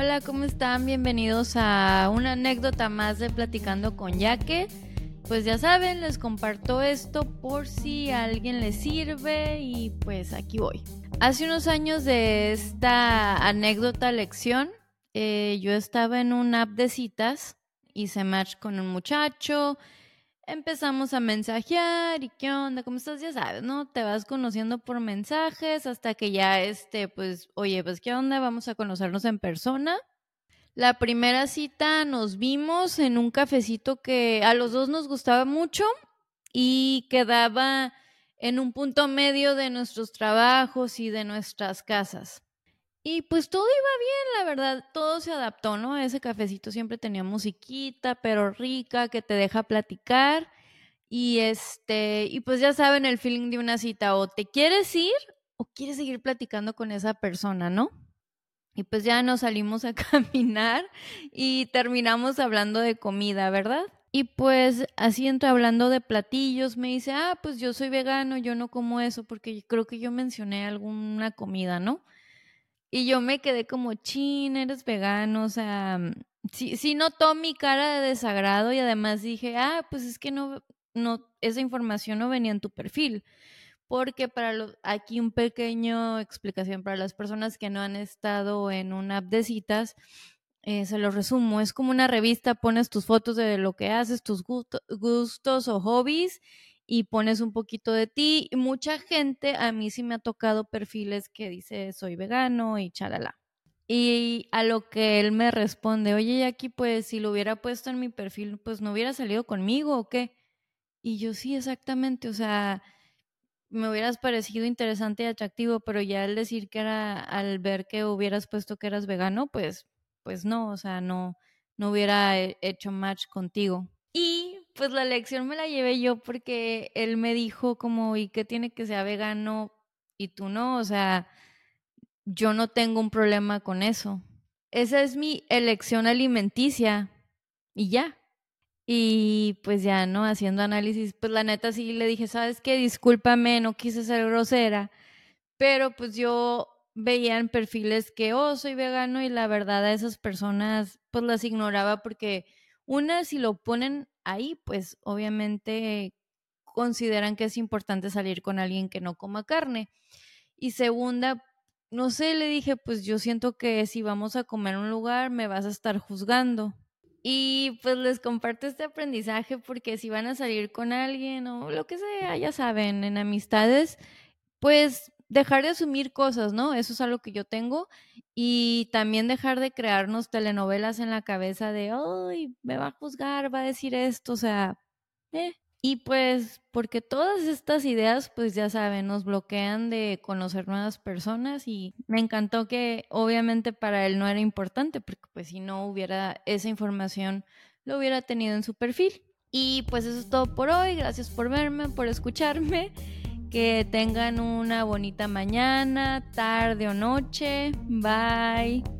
Hola, ¿cómo están? Bienvenidos a una anécdota más de Platicando con Yaque. Pues ya saben, les comparto esto por si a alguien le sirve y pues aquí voy. Hace unos años de esta anécdota lección, eh, yo estaba en una app de citas, hice match con un muchacho, empezamos a mensajear y qué onda, ¿cómo estás? Ya sabes, ¿no? Te vas conociendo por mensajes hasta que ya este, pues, oye, pues qué onda, vamos a conocernos en persona. La primera cita nos vimos en un cafecito que a los dos nos gustaba mucho y quedaba en un punto medio de nuestros trabajos y de nuestras casas. Y pues todo iba bien, la verdad, todo se adaptó, ¿no? Ese cafecito siempre tenía musiquita, pero rica, que te deja platicar. Y este, y pues ya saben el feeling de una cita, o te quieres ir o quieres seguir platicando con esa persona, ¿no? Y pues ya nos salimos a caminar y terminamos hablando de comida, ¿verdad? Y pues así entra hablando de platillos, me dice, ah, pues yo soy vegano, yo no como eso, porque creo que yo mencioné alguna comida, ¿no? Y yo me quedé como, chin, eres vegano, o sea, mm, sí, sí notó mi cara de desagrado y además dije, ah, pues es que no, no, esa información no venía en tu perfil. Porque para los, aquí un pequeño explicación para las personas que no han estado en una app de citas, eh, se lo resumo, es como una revista, pones tus fotos de lo que haces, tus gustos o hobbies y pones un poquito de ti. Y mucha gente, a mí sí me ha tocado perfiles que dice soy vegano y chalala. Y a lo que él me responde, oye, aquí pues si lo hubiera puesto en mi perfil, pues no hubiera salido conmigo o qué. Y yo sí, exactamente, o sea, me hubieras parecido interesante y atractivo, pero ya al decir que era, al ver que hubieras puesto que eras vegano, pues, pues no, o sea, no, no hubiera hecho match contigo. Y pues la lección me la llevé yo porque él me dijo como, ¿y qué tiene que ser vegano y tú no? O sea, yo no tengo un problema con eso. Esa es mi elección alimenticia y ya. Y pues ya, ¿no? Haciendo análisis, pues la neta sí le dije, ¿sabes qué? Discúlpame, no quise ser grosera, pero pues yo veía en perfiles que, oh, soy vegano y la verdad a esas personas pues las ignoraba porque una, si lo ponen ahí, pues obviamente consideran que es importante salir con alguien que no coma carne. Y segunda, no sé, le dije, pues yo siento que si vamos a comer un lugar me vas a estar juzgando. Y pues les comparto este aprendizaje porque si van a salir con alguien o lo que sea, ya saben, en amistades, pues dejar de asumir cosas, ¿no? Eso es algo que yo tengo. Y también dejar de crearnos telenovelas en la cabeza de, ay, me va a juzgar, va a decir esto, o sea, eh. Y pues, porque todas estas ideas, pues ya saben, nos bloquean de conocer nuevas personas y me encantó que obviamente para él no era importante, porque pues si no hubiera esa información, lo hubiera tenido en su perfil. Y pues eso es todo por hoy, gracias por verme, por escucharme que tengan una bonita mañana, tarde o noche. Bye.